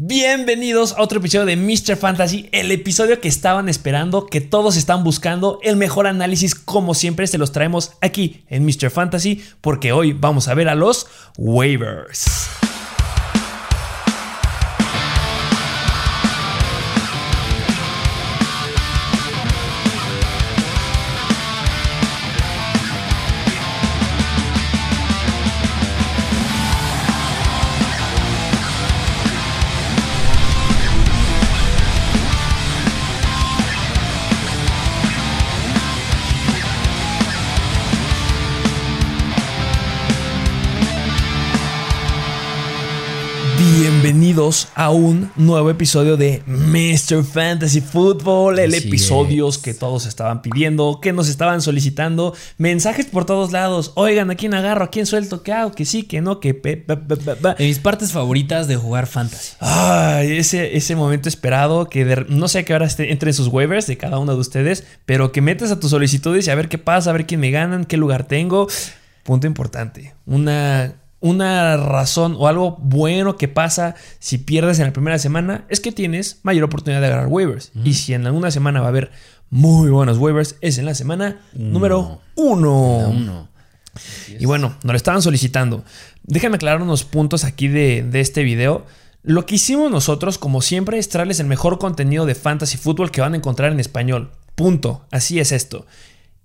Bienvenidos a otro episodio de Mr. Fantasy, el episodio que estaban esperando, que todos están buscando, el mejor análisis como siempre se los traemos aquí en Mr. Fantasy, porque hoy vamos a ver a los waivers. Bienvenidos a un nuevo episodio de Mr. Fantasy Football, el Así episodio es. que todos estaban pidiendo, que nos estaban solicitando, mensajes por todos lados. Oigan, ¿a quién agarro? ¿A quién suelto? ¿Qué hago? Que sí, que no, que pe, pe, pe, pe, pe. De mis partes favoritas de jugar fantasy. Ay, ese, ese momento esperado que de- no sé a qué hora esté, entre sus waivers de cada uno de ustedes, pero que metes a tus solicitudes y a ver qué pasa, a ver quién me ganan, qué lugar tengo. Punto importante. Una, una razón o algo bueno que pasa si pierdes en la primera semana es que tienes mayor oportunidad de agarrar waivers. Y si en alguna semana va a haber muy buenos waivers, es en la semana número uno. Y bueno, nos lo estaban solicitando. Déjenme aclarar unos puntos aquí de, de este video. Lo que hicimos nosotros, como siempre, es traerles el mejor contenido de fantasy fútbol que van a encontrar en español. Punto. Así es esto.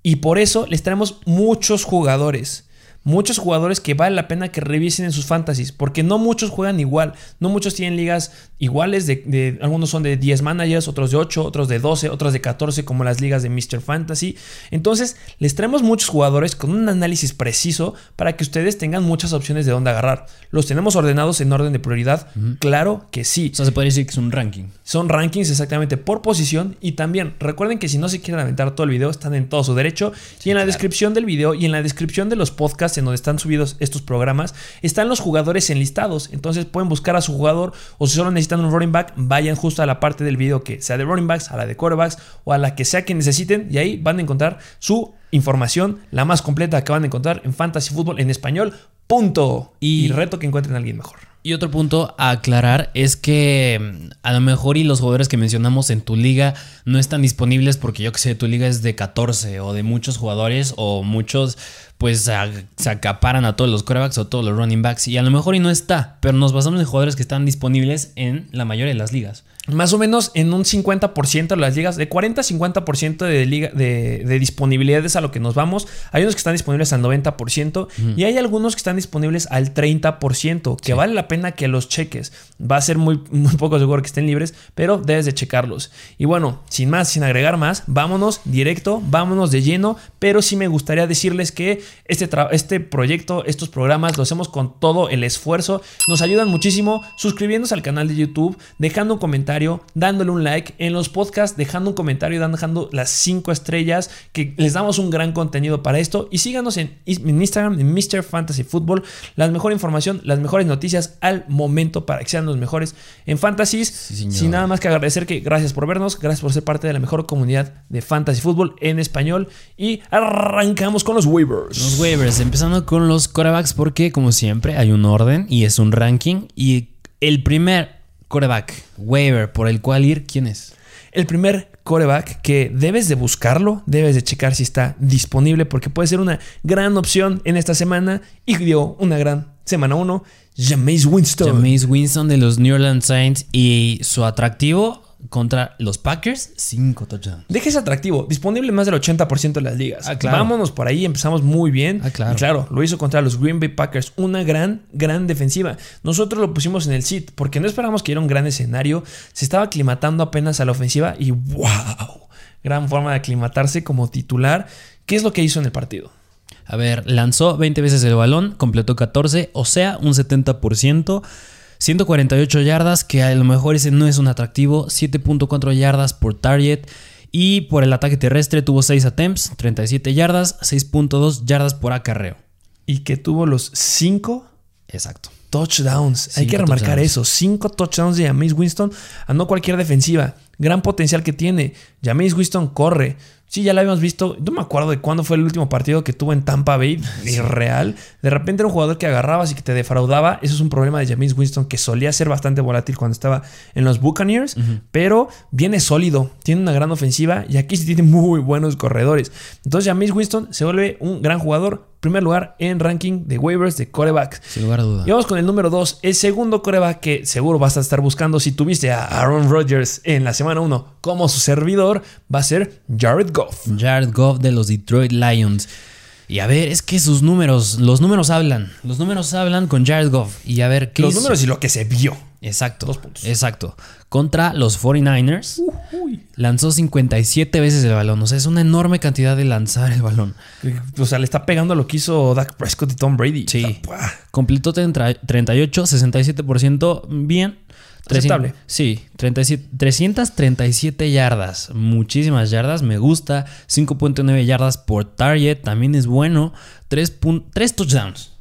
Y por eso les traemos muchos jugadores. Muchos jugadores que vale la pena que revisen en sus fantasies, porque no muchos juegan igual, no muchos tienen ligas iguales, de, de- algunos son de 10 managers, otros de 8, otros de 12, otros de 14, como las ligas de Mr. Fantasy. Entonces, les traemos muchos jugadores con un análisis preciso para que ustedes tengan muchas opciones de dónde agarrar. ¿Los tenemos ordenados en orden de prioridad? Claro que sí. O sea, se podría decir que es un ranking. Son rankings exactamente por posición y también recuerden que si no se quieren aventar todo el video están en todo su derecho y en la descripción del video y en la descripción de los podcasts en donde están subidos estos programas están los jugadores enlistados. Entonces pueden buscar a su jugador o si solo necesitan un running back vayan justo a la parte del video que sea de running backs a la de quarterbacks o a la que sea que necesiten y ahí van a encontrar su información la más completa que van a encontrar en fantasy fútbol en español punto. Y, Y- reto que encuentren a alguien mejor Y otro punto a aclarar es que mm, a lo mejor y los jugadores que mencionamos en tu liga no están disponibles porque yo que sé, tu liga es de 14 o de muchos jugadores o muchos pues se acaparan a todos los quarterbacks o todos los running backs y a lo mejor y no está, pero nos basamos en jugadores que están disponibles en la mayoría de las ligas. Más o menos en un 50% de las ligas, de 40 a 50% de, liga, de, de disponibilidades a lo que nos vamos. Hay unos que están disponibles al 90% y hay algunos que están disponibles al 30%, que vale la pena que los cheques. Va a ser muy, muy poco seguro que estén libres, pero debes de checarlos. Y bueno, sin más, sin agregar más, vámonos directo, vámonos de lleno, pero sí me gustaría decirles que este, este proyecto, estos programas, lo hacemos con todo el esfuerzo. Nos ayudan muchísimo suscribiéndose al canal de YouTube, dejando un comentario, dándole un like. En los podcasts, dejando un comentario, dejando las 5 estrellas, que les damos un gran contenido para esto. Y síganos en, en Instagram, en Mr. Fantasy Football. La mejor información, las mejores noticias al momento para que sean los mejores en fantasies. Sin nada más que agradecer que gracias por vernos, gracias por ser parte de la mejor comunidad de fantasy fútbol en español. Y arrancamos con los waivers. Los waivers, empezando con los quarterbacks porque como siempre hay un orden y es un ranking y el primer quarterback waiver por el cual ir, ¿quién es? El primer coreback que debes de buscarlo, debes de checar si está disponible porque puede ser una gran opción en esta semana y dio una gran semana 1, Jameis Winston. Jameis Winston de los New Orleans Saints y su atractivo contra los Packers, 5 touchdowns. Deja ese atractivo, disponible en más del 80% de las ligas. Ah, claro. Vámonos por ahí, empezamos muy bien. Ah, claro. Y claro, lo hizo contra los Green Bay Packers, una gran, gran defensiva. Nosotros lo pusimos en el sit porque no esperamos que era un gran escenario. Se estaba aclimatando apenas a la ofensiva y wow, gran forma de aclimatarse como titular. ¿Qué es lo que hizo en el partido? A ver, lanzó 20 veces el balón, completó 14, o sea, un 70%. 148 yardas, que a lo mejor ese no es un atractivo. 7.4 yardas por target. Y por el ataque terrestre tuvo 6 attempts, 37 yardas, 6.2 yardas por acarreo. Y que tuvo los 5 Exacto. touchdowns. Hay que remarcar touchdowns. eso. 5 touchdowns de Jameis Winston a no cualquier defensiva. Gran potencial que tiene. Jameis Winston corre. Sí, ya la habíamos visto. No me acuerdo de cuándo fue el último partido que tuvo en Tampa Bay. Irreal. De repente era un jugador que agarrabas y que te defraudaba. Eso es un problema de James Winston que solía ser bastante volátil cuando estaba en los Buccaneers. Pero viene sólido. Tiene una gran ofensiva y aquí sí tiene muy buenos corredores. Entonces James Winston se vuelve un gran jugador primer lugar en ranking de waivers de corebacks. Sin lugar a duda. Y vamos con el número 2, el segundo coreback que seguro vas a estar buscando si tuviste a Aaron Rodgers en la semana 1 como su servidor, va a ser Jared Goff. Jared Goff de los Detroit Lions. Y a ver, es que sus números, los números hablan. Los números hablan con Jared Goff. Y a ver, ¿qué Los hizo? números y lo que se vio. Exacto. Dos puntos. Exacto. Contra los 49ers. Lanzó 57 veces el balón. O sea, es una enorme cantidad de lanzar el balón. O sea, le está pegando a lo que hizo Dak Prescott y Tom Brady. Sí. Completó 30 38, 67%. Bien. Aceptable. Sí, 37 337 yardas. Muchísimas yardas. Me gusta. 5.9 yardas por target. También es bueno. 3, touchdowns.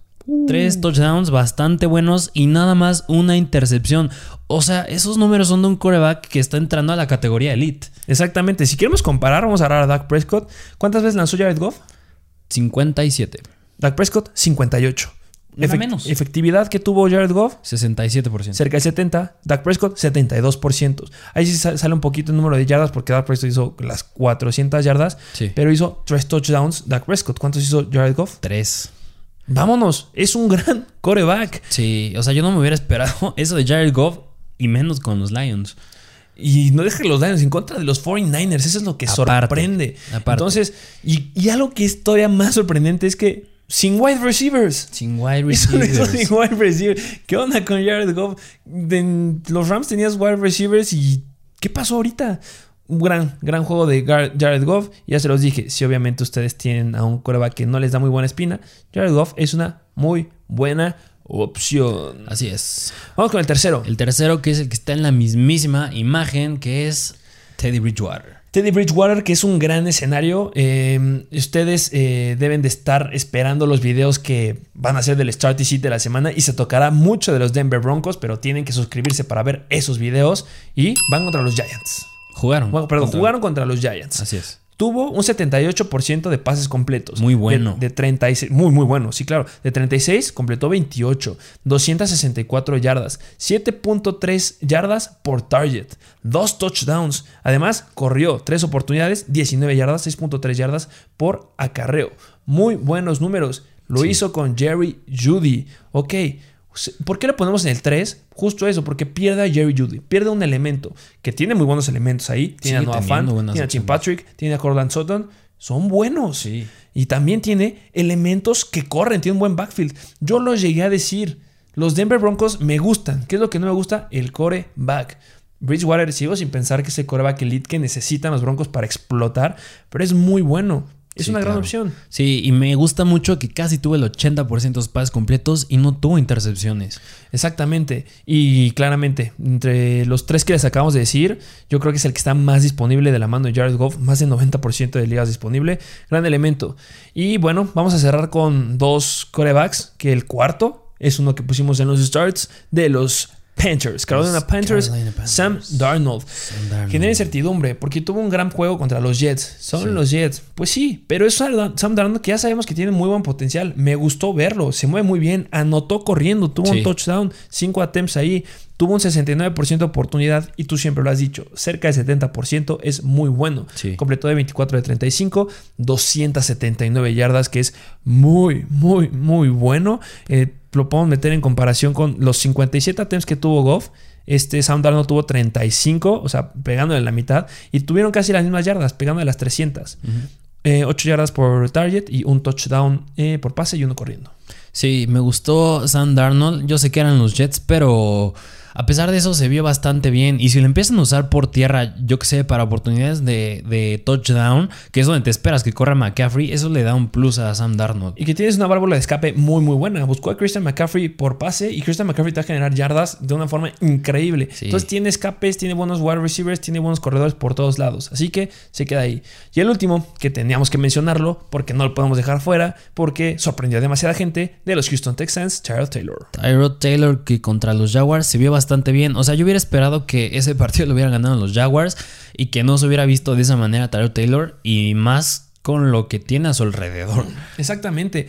Tres touchdowns bastante buenos y nada más una intercepción. O sea, esos números son de un coreback que está entrando a la categoría elite. Exactamente. Si queremos comparar, vamos a agarrar a Dak Prescott. ¿Cuántas veces lanzó Jared Goff? 57. Dak Prescott, 58. Una Efect- menos. Efectividad que tuvo Jared Goff, 67%. cerca del 70. Dak Prescott, 72%. Ahí sí sa- sale un poquito el número de yardas porque Dak Prescott hizo las 400 yardas, Sí. pero hizo 3 touchdowns Dak Prescott. ¿Cuántos hizo Jared Goff? 3. Vámonos, es un gran coreback. Sí, o sea, yo no me hubiera esperado eso de Jared Goff y menos con los Lions. Y no deja que los Lions en contra de los 49ers. Eso es lo que Aparte, sorprende. aparte. Entonces, y, y algo que es todavía más sorprendente es que sin wide receivers. Sin wide Eso hizo sin receivers. wide receiver. ¿Qué onda con Jared Goff? De- los Rams tenías wide receivers y ¿qué pasó ahorita? Un gran, gran juego de Jared Goff. Ya se los dije, si obviamente ustedes tienen a un coreback que no les da muy buena espina, Jared Goff es una muy buena opción. Así es. Vamos con el tercero. El tercero, que es el que está en la mismísima imagen, que es Teddy Bridgewater. Teddy Bridgewater, que es un gran escenario. Eh, ustedes eh, deben de estar esperando los videos que van a ser del Start y Sit de la semana y se tocará mucho de los Denver Broncos, pero tienen que suscribirse para ver esos videos y van contra los Giants. Jugaron. Bueno, perdón, Contra- jugaron contra los Giants. Así es. Tuvo un 78% de pases completos. Muy bueno. De, de 36, muy, muy bueno, sí, claro. De 36 completó 28, 264 yardas, 7.3 yardas por target, dos touchdowns. Además, corrió tres oportunidades, 19 yardas, 6.3 yardas por acarreo. Muy buenos números. Lo Sí. hizo con Jerry Judy. Ok. ¿Por qué le ponemos en el 3? Justo eso, porque pierde a Jerry Judy. Pierde un elemento que tiene muy buenos elementos ahí. Tiene a Noah buenas tiene a Tim. Patrick, tiene a Corland Sutton. Son buenos. Sí. Y también tiene elementos que corren, tiene un buen backfield. Yo lo llegué a decir. Los Denver Broncos me gustan. ¿Qué es lo que no me gusta? El coreback. Bridgewater sigo sin pensar que es el coreback elite que necesitan los Broncos para explotar, pero es muy bueno. Es Sí, una gran claro. opción. Sí, y me gusta mucho que casi tuvo el 80% de los pases completos y no tuvo intercepciones. Exactamente. Y claramente, entre los tres que les acabamos de decir, yo creo que es el que está más disponible de la mano de Jared Goff. Más del 90% de ligas disponible. Gran elemento. Y bueno, vamos a cerrar con dos corebacks. Que el cuarto es uno que pusimos en los starts de los Panthers. Carolina Panthers, Carolina Panthers. Sam Darnold. Sam Darnold. Genera incertidumbre porque tuvo un gran juego contra los Jets. Son Sí. los Jets. Pues sí, pero es Sam Sam Darnold que ya sabemos que tiene muy buen potencial. Me gustó verlo. Se mueve muy bien. Anotó corriendo. Tuvo un touchdown. Cinco attempts ahí. Tuvo un 69% de oportunidad y tú siempre lo has dicho. Cerca del 70% es muy bueno. Sí. Completó de 24 de 35. 279 yardas que es muy, muy, muy bueno. Eh, lo podemos meter en comparación con los 57 attempts que tuvo Goff. Este Sam Darnold tuvo 35, o sea, pegándole la mitad. Y tuvieron casi las mismas yardas, pegándole las 300. 8 yardas por target y un touchdown eh, por pase y uno corriendo. Sí, me gustó Sam Darnold. Yo sé que eran los Jets, pero a pesar de eso se vio bastante bien. Y si lo empiezan a usar por tierra, yo que sé, para oportunidades de, de touchdown, que es donde te esperas que corra McCaffrey, eso le da un plus a Sam Darnold. Y que tienes una válvula de escape muy, muy buena. Buscó a Christian McCaffrey por pase y Christian McCaffrey te va a generar yardas de una forma increíble. Sí. Entonces tiene escapes, tiene buenos wide receivers, tiene buenos corredores por todos lados. Así que se queda ahí. Y el último, que teníamos que mencionarlo, porque no lo podemos dejar fuera, porque sorprendió a demasiada gente, de los Houston Texans, Charles Taylor. Tyrod Taylor, que contra los Jaguars se vio bastante bien. O sea, yo hubiera esperado que ese partido lo hubieran ganado los Jaguars y que no se hubiera visto de esa manera Tyler Taylor y más con lo que tiene a su alrededor. Exactamente.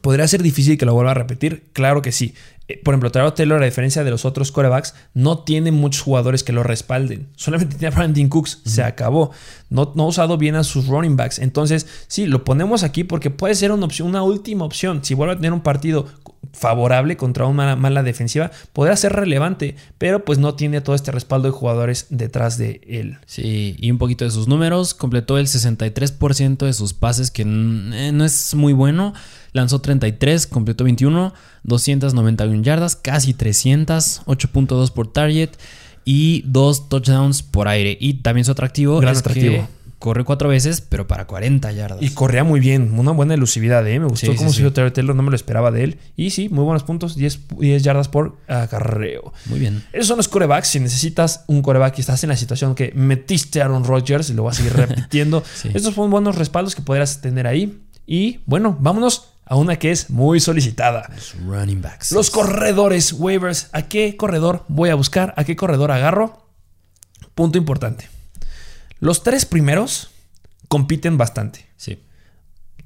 ¿Podría ser difícil que lo vuelva a repetir? Claro que sí. Eh, por ejemplo, Tyrod Taylor, a diferencia de los otros corebacks, no tiene muchos jugadores que lo respalden. Solamente tiene a Brandon Cooks. Se acabó. No, no, ha usado bien a sus running backs. Entonces, sí, lo ponemos aquí porque puede ser una opción, una última opción. Si vuelve a tener un partido favorable contra una mala defensiva, podrá ser relevante, pero pues no tiene todo este respaldo de jugadores detrás de él. Sí, y un poquito de sus números, completó el 63% de sus pases, que eh, no es muy bueno. Lanzó 33, completó 21, 291 yardas, casi 300, 8.2 por target y 2 touchdowns por aire. Y también su atractivo Gran atractivo. Corre cuatro veces, pero para 40 yardas. Y corría muy bien, una buena elusividad, ¿eh? Me gustó Sí, cómo sí, se hizo sí. Taylor, no me lo esperaba de él. Y sí, muy buenos puntos, 10, 10 yardas por acarreo. Muy bien. Esos son los corebacks. Si necesitas un coreback y estás en la situación que metiste a Aaron Rodgers, y lo voy a seguir repitiendo, estos son buenos respaldos que podrás tener ahí. Y bueno, vámonos a una que es muy solicitada. Los running backs. Los corredores, waivers. ¿A qué corredor voy a buscar? ¿A qué corredor agarro? Punto importante. Los tres primeros compiten bastante. Sí.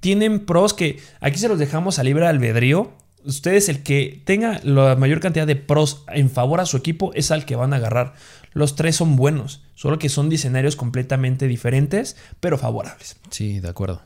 Tienen pros que aquí se los dejamos a libre albedrío. Ustedes, el que tenga la mayor cantidad de pros en favor a su equipo, es al que van a agarrar. Los tres son buenos, solo que son escenarios completamente diferentes, pero favorables. Sí, de acuerdo.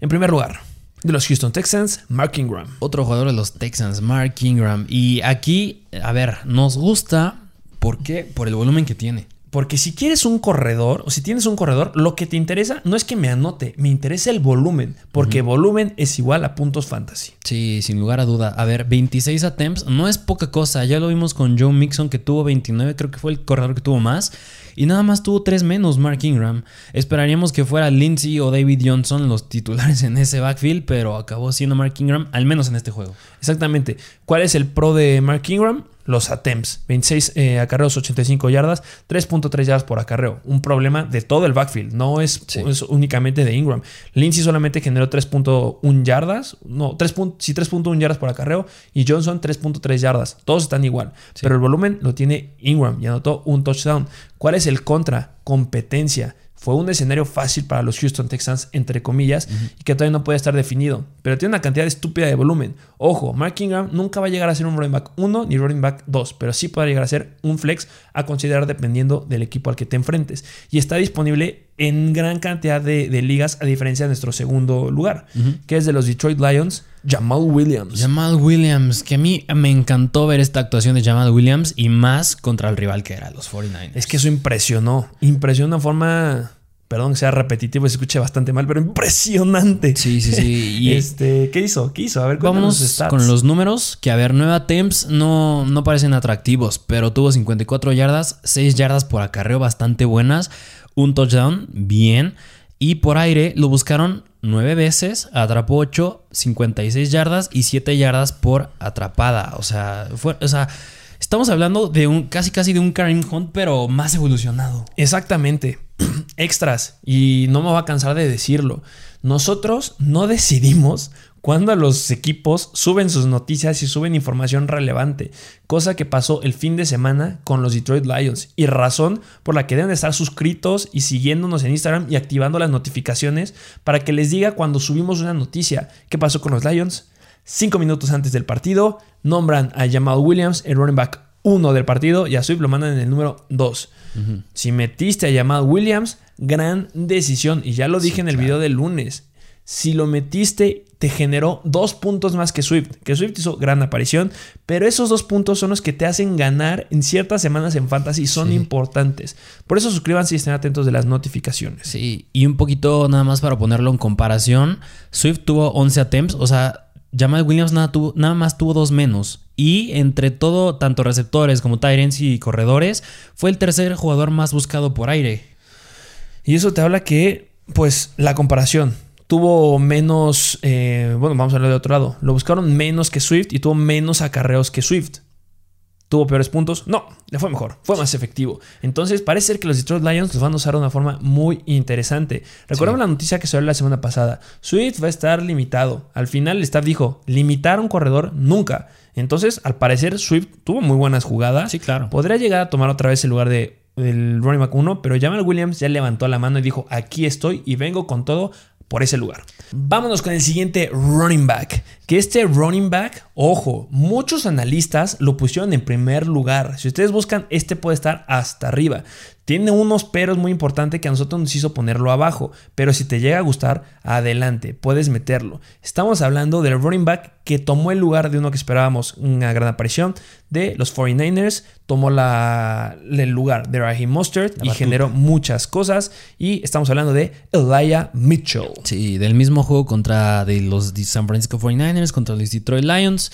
En primer lugar, de los Houston Texans, Mark Ingram. Otro jugador de los Texans, Mark Ingram. Y aquí, a ver, nos gusta. ¿Por qué? Por el volumen que tiene. Porque si quieres un corredor, o si tienes un corredor, lo que te interesa no es que me anote, me interesa el volumen, porque volumen es igual a puntos fantasy. Sí, sin lugar a duda. A ver, 26 attempts no es poca cosa. Ya lo vimos con Joe Mixon que tuvo 29, creo que fue el corredor que tuvo más. Y nada más tuvo 3 menos Mark Ingram. Esperaríamos que fuera Lindsay o David Johnson los titulares en ese backfield, pero acabó siendo Mark Ingram, al menos en este juego. Exactamente. ¿Cuál es el pro de Mark Ingram? Los attempts. 26 eh, acarreos, 85 yardas, 3.3 yardas por acarreo. Un problema de todo el backfield. No es, Sí. es únicamente de Ingram. Lindsay solamente generó 3.1 yardas. No, 3. pun- sí, 3.1 yardas por acarreo. Y Johnson 3.3 yardas. Todos están igual. Pero el volumen lo tiene Ingram y anotó un touchdown. ¿Cuál es el contra? Competencia. Fue un escenario fácil para los Houston Texans, entre comillas, y que todavía no puede estar definido. Pero tiene una cantidad estúpida de volumen. Ojo, Mark Ingram nunca va a llegar a ser un running back 1 ni running back 2, pero sí puede llegar a ser un flex a considerar dependiendo del equipo al que te enfrentes. Y está disponible en gran cantidad de, de ligas, a diferencia de nuestro segundo lugar, que es de los Detroit Lions, Jamal Williams. Jamal Williams, que a mí me encantó ver esta actuación de Jamal Williams y más contra el rival que era, los 49ers. Es que eso impresionó. Impresionó de una forma. Perdón que sea repetitivo y se escuche bastante mal, pero impresionante. Sí, sí, sí. Y este, ¿Qué hizo? ¿Qué hizo? A ver, Vamos stats. con los números, que a ver, 9 attempts no, no parecen atractivos, pero tuvo 54 yardas, 6 yardas por acarreo bastante buenas, un touchdown, bien, y por aire lo buscaron 9 veces, atrapó 8, 56 yardas y 7 yardas por atrapada, o sea, fue, o sea, estamos hablando de un casi casi de un Karim Hunt, pero más evolucionado. Exactamente. Extras. Y no me va a cansar de decirlo. Nosotros no decidimos cuándo los equipos suben sus noticias y suben información relevante. Cosa que pasó el fin de semana con los Detroit Lions. Y razón por la que deben de estar suscritos y siguiéndonos en Instagram y activando las notificaciones para que les diga cuando subimos una noticia. ¿Qué pasó con los Lions? Cinco minutos antes del partido, nombran a Jamal Williams, el running back 1 del partido, y a Swift lo mandan en el número 2. Si metiste a Jamal Williams, gran decisión. Y ya lo dije en el video del lunes. Si lo metiste, te generó dos puntos más que Swift. Que Swift hizo gran aparición, pero esos dos puntos son los que te hacen ganar en ciertas semanas en Fantasy. Son Sí. importantes. Por eso suscríbanse y estén atentos de las notificaciones. Sí, y un poquito nada más para ponerlo en comparación, Swift tuvo 11 attempts, o sea, Jamal Williams nada, más tuvo dos menos. Y entre todo, tanto receptores como Tyrants y corredores, fue el tercer jugador más buscado por aire. Y eso te habla que, pues, la comparación. Tuvo menos, eh, bueno, vamos a hablar de otro lado. Lo buscaron menos que Swift y tuvo menos acarreos que Swift. ¿Tuvo peores puntos? No, le fue mejor, fue más efectivo. Entonces parece ser que los Detroit Lions los van a usar de una forma muy interesante. Recordamos la noticia que salió la semana pasada. Swift va a estar limitado. Al final el staff dijo, limitar a un corredor nunca. Entonces, al parecer, Swift tuvo muy buenas jugadas. Sí, claro. Podría llegar a tomar otra vez el lugar de el running back 1, pero Jamal Williams ya levantó la mano y dijo, aquí estoy y vengo con todo por ese lugar. Vámonos con el siguiente running back. Que este running back, ojo, muchos analistas lo pusieron en primer lugar. Si ustedes buscan, este puede estar hasta arriba. Tiene unos peros muy importantes que a nosotros nos hizo ponerlo abajo. Pero si te llega a gustar, adelante, puedes meterlo. Estamos hablando del running back que tomó el lugar de uno que esperábamos una gran aparición de los 49ers. Tomó la, el lugar de Raheem Mustard y generó muchas cosas. Y estamos hablando de Elijah Mitchell. Sí, del mismo juego contra de los San Francisco 49ers, contra los Detroit Lions.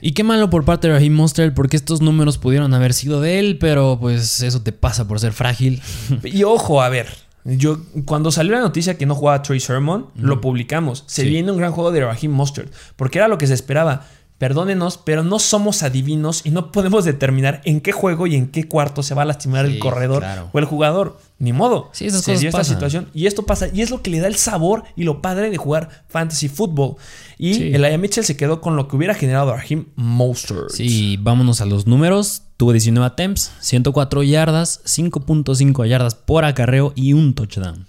Y qué malo por parte de Raheem Monster porque estos números pudieron haber sido de él, pero pues eso te pasa por ser frágil. Y ojo, a ver, yo cuando salió la noticia que no jugaba Trey Sermon, lo publicamos. Se viene un gran juego de Raheem Mustard, porque era lo que se esperaba. Perdónenos, pero no somos adivinos y no podemos determinar en qué juego y en qué cuarto se va a lastimar el corredor o el jugador. Ni modo. Sí, esas se cosas dio esta situación y esto pasa y es lo que le da el sabor y lo padre de jugar fantasy football. Y Sí. el Aya Mitchell se quedó con lo que hubiera generado Raheem Mostert. Sí, vámonos a los números. Tuvo 19 attempts, 104 yardas, 5.5 yardas por acarreo y un touchdown.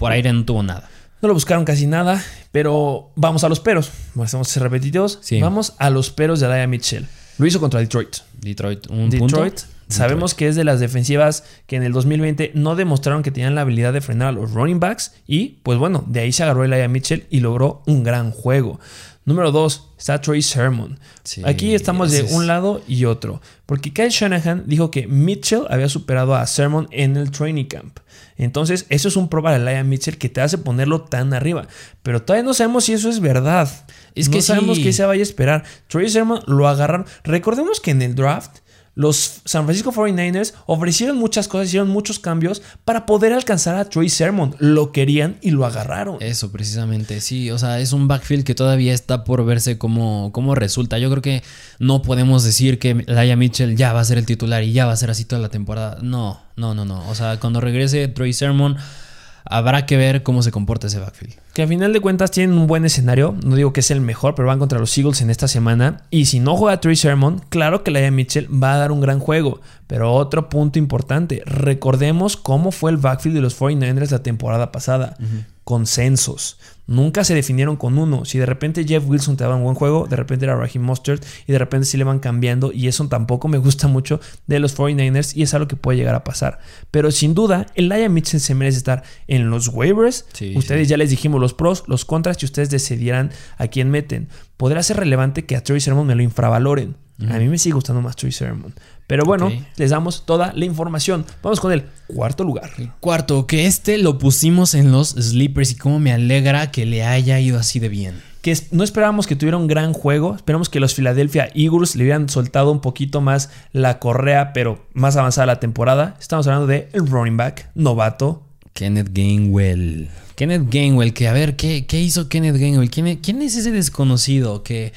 Por aire no tuvo nada. No lo buscaron casi nada, pero vamos a los peros. Vamos a ser repetitivos. Sí. Vamos a los peros de Aya Mitchell. Lo hizo contra Detroit. Detroit, un Detroit, punto. sabemos que es de las defensivas que en el 2020 no demostraron que tenían la habilidad de frenar a los running backs y pues bueno, de ahí se agarró Elijah Mitchell y logró un gran juego. Número 2, está Trey Sermon. Sí, Aquí estamos de un lado y otro, porque Kyle Shanahan dijo que Mitchell había superado a Sermon en el training camp. Entonces, eso es un pro para Elijah Mitchell que te hace ponerlo tan arriba. Pero todavía no sabemos si eso es verdad. Es no que sabemos sí. qué se vaya a esperar. Trey Sermon lo agarraron. Recordemos que en el draft los San Francisco 49ers ofrecieron muchas cosas, hicieron muchos cambios para poder alcanzar a Trey Sermon. Lo querían y lo agarraron. Eso, precisamente, sí. O sea, es un backfield que todavía está por verse cómo, cómo resulta. Yo creo que no podemos decir que Laia Mitchell ya va a ser el titular y ya va a ser así toda la temporada. No, no, no, no. O sea, cuando regrese Troy Sermon, habrá que ver cómo se comporta ese backfield. Que a final de cuentas tienen un buen escenario. No digo que es el mejor, pero van contra los Eagles en esta semana. Y si no juega Trey Sermon, claro que Laia Mitchell va a dar un gran juego. Pero otro punto importante, recordemos cómo fue el backfield de los 49ers la temporada pasada. Consensos. Nunca se definieron con uno. Si de repente Jeff Wilson te daba un buen juego, de repente era Raheem Mustard y de repente sí le van cambiando. Y eso tampoco me gusta mucho de los 49ers y es algo que puede llegar a pasar. Pero sin duda, el Laia Mitchell se merece estar en los waivers. Sí, ustedes ya les dijimos los pros, los contras y ustedes decidieran a quién meten. Podrá ser relevante que a Troy Sermon me lo infravaloren. A mí me sigue gustando más Troy Sermon. Pero bueno, les damos toda la información. Vamos con el cuarto lugar. Cuarto, que este lo pusimos en los sleepers y cómo me alegra que le haya ido así de bien. Que no esperábamos que tuviera un gran juego. Esperamos que los Philadelphia Eagles le hubieran soltado un poquito más la correa, pero más avanzada la temporada. Estamos hablando de el running back novato. Kenneth Gainwell. Kenneth Gainwell, que a ver, ¿qué, qué hizo Kenneth Gainwell? ¿Quién, es- quién es ese desconocido que,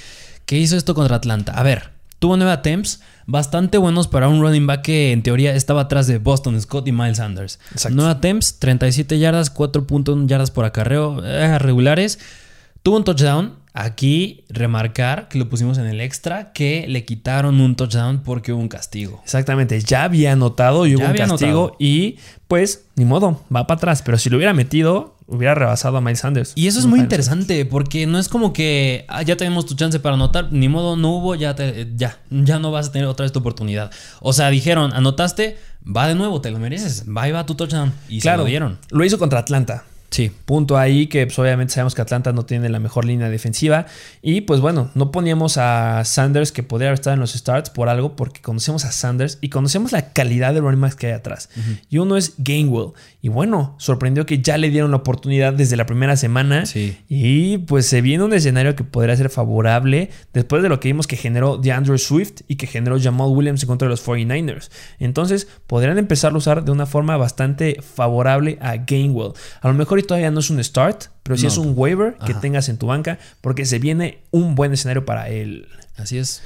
que hizo esto contra Atlanta? A ver, tuvo nueve attempts, bastante buenos para un running back que en teoría estaba atrás de Boston Scott y Miles Sanders. Exacto. Nueve attempts, 37 yardas, 4.1 yardas por acarreo, eh, regulares. Tuvo un touchdown. Aquí remarcar que lo pusimos en el extra, que le quitaron un touchdown porque hubo un castigo. Exactamente, ya había anotado y hubo Ya un castigo anotado. y pues ni modo, va para atrás. Pero si lo hubiera metido, hubiera rebasado a Miles Sanders. Y eso es muy interesante porque no es como que ah, ya tenemos tu chance para anotar, ni modo, no hubo, ya, te- ya, ya no vas a tener otra vez tu oportunidad. O sea, dijeron, anotaste, va de nuevo, te lo mereces, va y va tu touchdown. Y Claro, se lo dieron. Lo hizo contra Atlanta. Sí. Punto ahí que pues, obviamente sabemos que Atlanta no tiene la mejor línea defensiva. Y pues bueno, no poníamos a Sanders que podría haber estado en los starts por algo porque conocemos a Sanders y conocemos la calidad de running backs que hay atrás. Y uno es Gainwell. Y bueno, sorprendió que ya le dieron la oportunidad desde la primera semana. Sí. Y pues se viene un escenario que podría ser favorable después de lo que vimos que generó DeAndre Swift y que generó Jamal Williams en contra de los 49ers. Entonces podrían empezar a usar de una forma bastante favorable a Gainwell. A lo mejor y todavía no es un start, pero sí No. es un waiver que Ajá. tengas en tu banca porque se viene un buen escenario para él. Así es.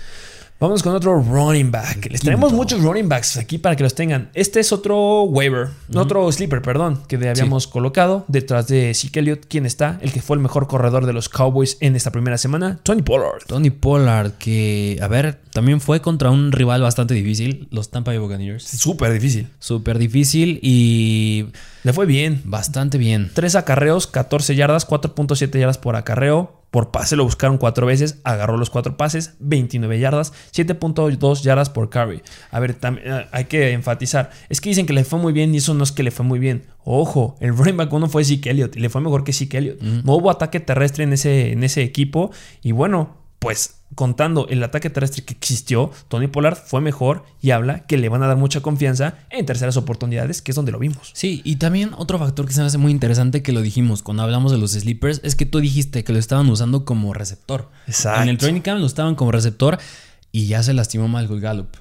Vamos con otro running back. Les traemos muchos running backs aquí para que los tengan. Este es otro waiver, otro sleeper, perdón, que habíamos colocado detrás de Zeke Elliott. ¿Quién está? El que fue el mejor corredor de los Cowboys en esta primera semana, Tony Pollard. Tony Pollard, que, a ver, también fue contra un rival bastante difícil, los Tampa Bay Buccaneers. Súper difícil. Súper difícil y... Le fue bien. Bastante bien. Tres acarreos, 14 yardas, 4.7 yardas por acarreo. Por pase lo buscaron cuatro veces, agarró los cuatro pases, 29 yardas, 7.2 yardas por carry. A ver, eh, hay que enfatizar. Es que dicen que le fue muy bien y eso no es que le fue muy bien. Ojo, el running back uno fue Zeke Elliott y le fue mejor que Zeke Elliott. No hubo ataque terrestre en ese, en ese equipo y bueno, pues contando el ataque terrestre que existió, Tony Pollard fue mejor y habla que le van a dar mucha confianza en terceras oportunidades, que es donde lo vimos. Sí, y también otro factor que se me hace muy interesante que lo dijimos cuando hablamos de los sleepers es que tú dijiste que lo estaban usando como receptor. Exacto. En el training camp lo estaban como receptor y ya se lastimó Michael Gallup.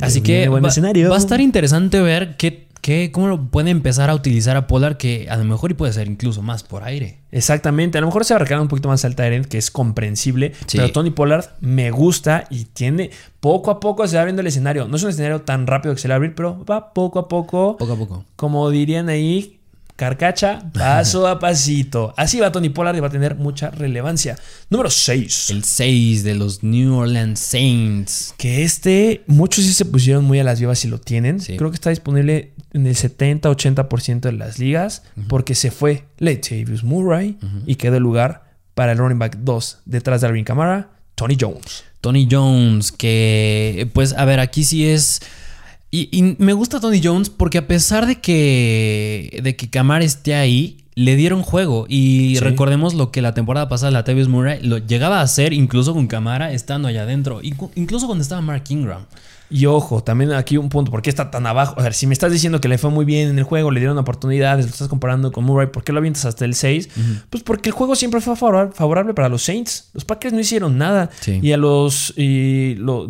Así que va, va a estar interesante ver qué ¿Cómo lo puede empezar a utilizar a Polar que a lo mejor y puede ser incluso más por aire? Exactamente, a lo mejor se va a recargar un poquito más al Tyrant, que es comprensible, pero Tony Pollard me gusta y tiene poco a poco se va abriendo el escenario. No es un escenario tan rápido que se le va a abrir, pero va poco a poco. Poco a poco. Como dirían ahí, Carcacha, paso a pasito. Así va Tony Pollard y va a tener mucha relevancia. Número 6. El 6 de los New Orleans Saints. Que este, muchos sí se pusieron muy a las vivas y lo tienen. Creo que está disponible en el 70-80% de las ligas porque se fue Latavius Murray y quedó el lugar para el running back 2 detrás de Alvin Kamara, Tony Jones. Tony Jones, que pues a ver, aquí sí es y, me gusta Tony Jones porque a pesar de que, de que Camara esté ahí, le dieron juego. Y recordemos lo que la temporada pasada la Tavis Murray lo llegaba a hacer incluso con Camara estando allá adentro. Incluso cuando estaba Mark Ingram. Y ojo, también aquí un punto, ¿por qué está tan abajo? A ver, si me estás diciendo que le fue muy bien en el juego, le dieron oportunidades, lo estás comparando con Murray, ¿por qué lo avientas hasta el 6? Pues porque el juego siempre fue favorable para los Saints. Los Packers no hicieron nada. Y a los, y los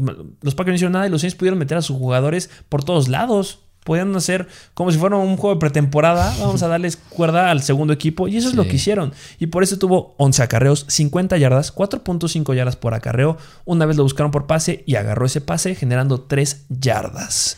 Packers no hicieron nada y los Saints pudieron meter a sus jugadores por todos lados podían hacer como si fuera un juego de pretemporada. Vamos a darles cuerda al segundo equipo. Y eso es lo que hicieron. Y por eso tuvo 11 acarreos, 50 yardas, 4.5 yardas por acarreo. Una vez lo buscaron por pase y agarró ese pase generando 3 yardas.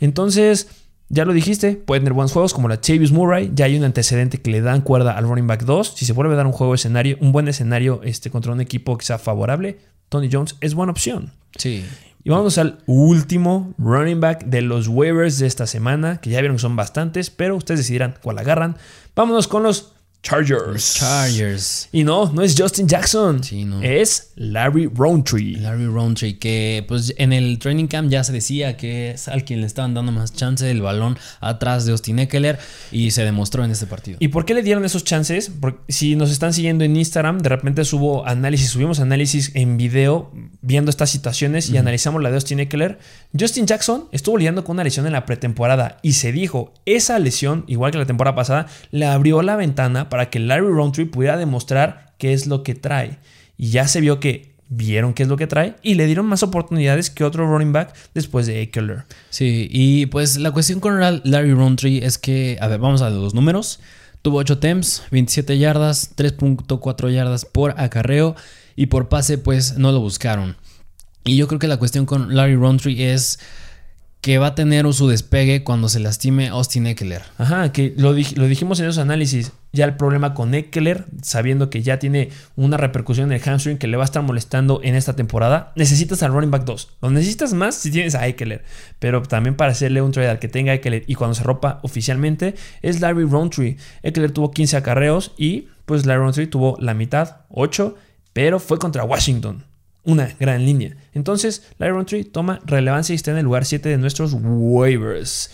Entonces, ya lo dijiste, pueden tener buenos juegos como la Chavis Murray. Ya hay un antecedente que le dan cuerda al running back 2. Si se vuelve a dar un juego escenario, un buen escenario este, contra un equipo que sea favorable, Tony Jones es buena opción. Sí. Y vamos al último running back de los waivers de esta semana, que ya vieron que son bastantes, pero ustedes decidirán cuál agarran. Vámonos con los Chargers. Chargers. Y no, no es Justin Jackson. Sí, no. Es Larry Roundtree. Larry Roundtree, que pues en el training camp ya se decía que es al quien le estaban dando más chance del balón atrás de Austin Eckler y se demostró en este partido. ¿Y por qué le dieron esos chances? Porque si nos están siguiendo en Instagram, de repente subo análisis, subimos análisis en video viendo estas situaciones y analizamos la de Austin Eckler. Justin Jackson estuvo lidiando con una lesión en la pretemporada y se dijo, esa lesión, igual que la temporada pasada, le abrió la ventana para que Larry Roundtree pudiera demostrar qué es lo que trae. Y ya se vio que vieron qué es lo que trae y le dieron más oportunidades que otro running back después de Eckler. Sí, y pues la cuestión con Larry Roundtree es que, a ver, vamos a los números. Tuvo 8 temps, 27 yardas, 3.4 yardas por acarreo y por pase pues no lo buscaron. Y yo creo que la cuestión con Larry Roundtree es que va a tener su despegue cuando se lastime Austin Eckler. Ajá, que lo, dijimos en esos análisis. Ya el problema con Eckler, sabiendo que ya tiene una repercusión en el hamstring que le va a estar molestando en esta temporada, necesitas al running back 2. Lo necesitas más si tienes a Eckler. Pero también para hacerle un trade al que tenga Eckler y cuando se ropa oficialmente es Larry Roundtree. Eckler tuvo 15 acarreos y pues Larry Roundtree tuvo la mitad, 8, pero fue contra Washington una gran línea. Entonces, Lyron Tree toma relevancia y está en el lugar 7 de nuestros waivers.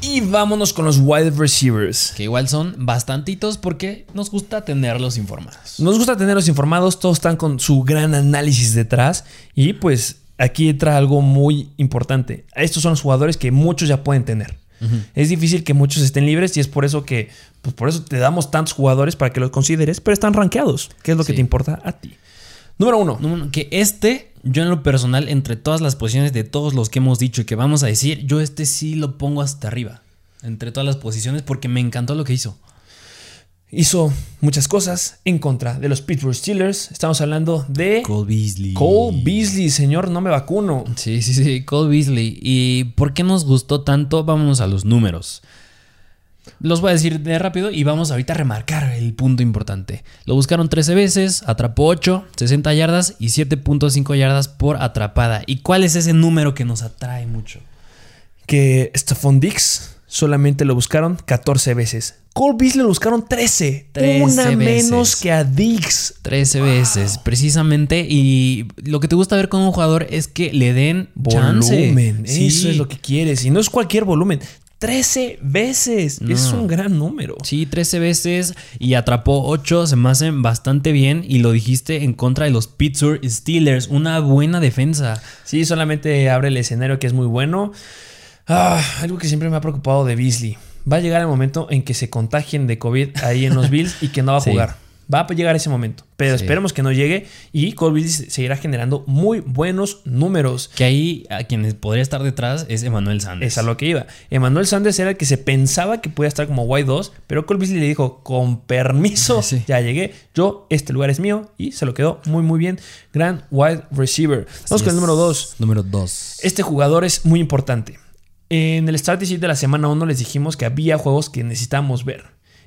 Y vámonos con los wide receivers. Que igual son bastantitos porque nos gusta tenerlos informados. Nos gusta tenerlos informados, todos están con su gran análisis detrás. Y pues aquí entra algo muy importante. Estos son los jugadores que muchos ya pueden tener. Es difícil que muchos estén libres y es por eso que, pues por eso te damos tantos jugadores para que los consideres, pero están rankeados, que es lo que te importa a ti. Número uno. Que este, yo en lo personal, entre todas las posiciones de todos los que hemos dicho y que vamos a decir, yo este sí lo pongo hasta arriba. Entre todas las posiciones porque me encantó lo que hizo. hizo muchas cosas en contra de los Pittsburgh Steelers. Estamos hablando de Cole Beasley. Cole Beasley, señor, no me vacuno. Sí, sí, sí, Cole Beasley. ¿Y por qué nos gustó tanto? Vámonos a los números. Los voy a decir de rápido y vamos ahorita a remarcar el punto importante. Lo buscaron 13 veces, atrapó 8, 60 yardas y 7.5 yardas por atrapada. ¿Y cuál es ese número que nos atrae mucho? Que Stephon Dix solamente lo buscaron 14 veces. Cole Beasley lo buscaron 13. 13 una veces. menos que a Dix. 13 veces, precisamente. Y lo que te gusta ver con un jugador es que le den chance. Volumen. Sí. Eso es lo que quieres. Y no es cualquier volumen. 13 veces. No. Es un gran número. Sí, 13 veces y atrapó 8, se me hacen bastante bien y lo dijiste en contra de los Pittsburgh Steelers, una buena defensa. Sí, solamente abre el escenario que es muy bueno. Ah, algo que siempre me ha preocupado de Beasley. Va a llegar el momento en que se contagien de COVID ahí en los Bills y que no va a Sí. jugar. Va a llegar ese momento. Pero Sí. esperemos que no llegue y Beasley seguirá generando muy buenos números. Que ahí a quien podría estar detrás es Emmanuel Sanders. Es a lo que iba. Emmanuel Sanders era el que se pensaba que podía estar como Y2, pero Beasley le dijo, con permiso, Sí. ya llegué, yo, este lugar es mío, y se lo quedó muy, muy bien. Gran wide receiver. Vamos con el número 2. Número 2. Este jugador es muy importante. En el Start Sheet de la semana 1 les dijimos que había juegos que necesitábamos ver.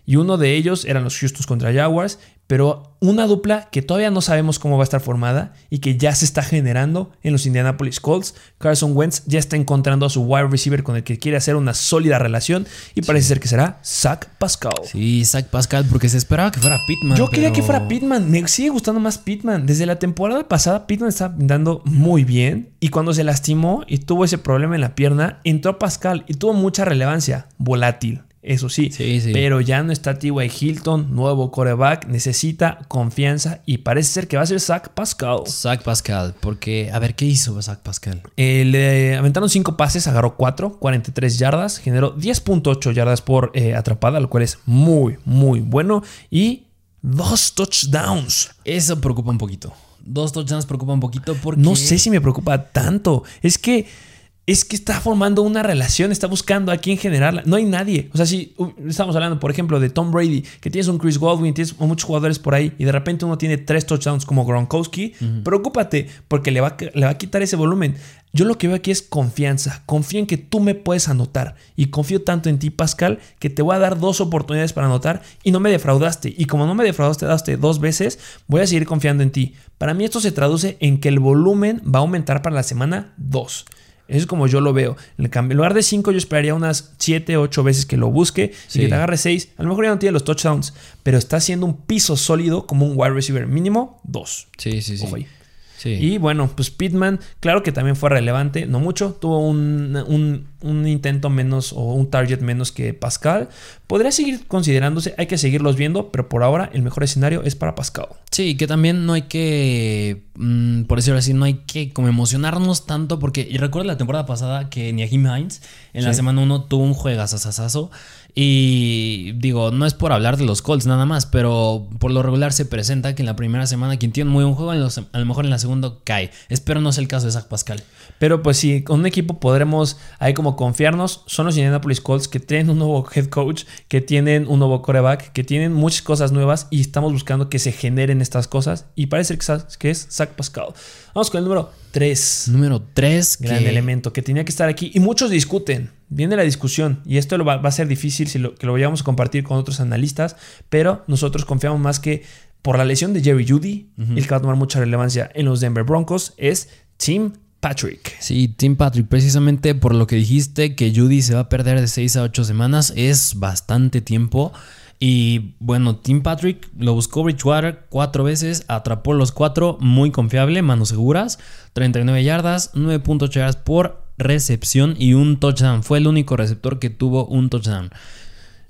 Y uno de ellos eran los Houston contra Jaguars, pero una dupla que todavía no sabemos cómo va a estar formada y que ya se está generando en los Indianapolis Colts. Carson Wentz ya está encontrando a su wide receiver con el que quiere hacer una sólida relación y parece ser que será Zach Pascal. Sí, Zach Pascal, porque se esperaba que fuera Pittman. Yo quería que fuera Pittman. Me sigue gustando más Pittman. Desde la temporada pasada, Pittman estaba pintando muy bien. Y cuando se lastimó y tuvo ese problema en la pierna, entró Pascal y tuvo mucha relevancia. Volátil, eso sí. Sí, sí. Pero ya no está T.Y. Hilton, nuevo coreback. Necesita confianza y parece ser que va a ser Zach Pascal. Zach Pascal, porque, a ver, ¿qué hizo Zach Pascal? Eh, le aventaron 5 pases, agarró 4, 43 yardas, generó 10.8 yardas por eh, atrapada, lo cual es muy, muy bueno. Y dos touchdowns. Eso preocupa un poquito. Dos touchdowns preocupa un poquito porque... No sé si me preocupa tanto. Es que es que está formando una relación, está buscando a quién generarla. No hay nadie. O sea, si uh, estamos hablando, por ejemplo, de Tom Brady, que tienes un Chris Godwin, tienes muchos jugadores por ahí y de repente uno tiene tres touchdowns como Gronkowski, preocúpate porque le va, a- le va a quitar ese volumen. Yo lo que veo aquí es confianza. Confío en que tú me puedes anotar. Y confío tanto en ti, Pascal, que te voy a dar dos oportunidades para anotar y no me defraudaste. Y como no me defraudaste daste dos veces, voy a seguir confiando en ti. Para mí esto se traduce en que el volumen va a aumentar para la semana 2. Eso es como yo lo veo. En lugar de 5, yo esperaría unas 7, 8 veces que lo busque Sí. y que te agarre 6. A lo mejor ya no tiene los touchdowns, pero está haciendo un piso sólido como un wide receiver mínimo 2. Sí, sí, sí. Ojo ahí. Sí. Y bueno, pues Pittman, claro que también fue relevante, no mucho, tuvo un, un- un intento menos o un target menos que Pascal. Podría seguir considerándose, hay que seguirlos viendo, pero por ahora el mejor escenario es para Pascal. Sí, que también no hay que, mm, por decirlo así, no hay que como emocionarnos tanto porque y recuerdo la temporada pasada que Niahim Hines en la semana 1 tuvo un juegazazazazo y digo, no es por hablar de los Colts nada más, pero por lo regular se presenta que en la primera semana quien tiene muy buen juego, los- a lo mejor en la segunda cae. Espero no sea el caso de Zach Pascal. Pero pues sí, con un equipo podremos ahí como confiarnos. Son los Indianapolis Colts que tienen un nuevo head coach, que tienen un nuevo coreback, que tienen muchas cosas nuevas y estamos buscando que se generen estas cosas. Y parece que es Zach Pascal. Vamos con el número 3. Número 3, Gran elemento que tenía que estar aquí. Y muchos discuten. Viene la discusión. Y esto lo va, va a ser difícil si lo, que lo vayamos a compartir con otros analistas. Pero nosotros confiamos más que por la lesión de Jerry Judy, el que va a tomar mucha relevancia en los Denver Broncos, es Tim Patrick. Sí, Tim Patrick, precisamente por lo que dijiste que Judy se va a perder de 6 a 8 semanas, es bastante tiempo. Y bueno, Tim Patrick lo buscó Bridgewater cuatro veces, atrapó los cuatro, muy confiable, manos seguras, 39 yardas, 9.8 yardas por recepción y un touchdown. Fue el único receptor que tuvo un touchdown.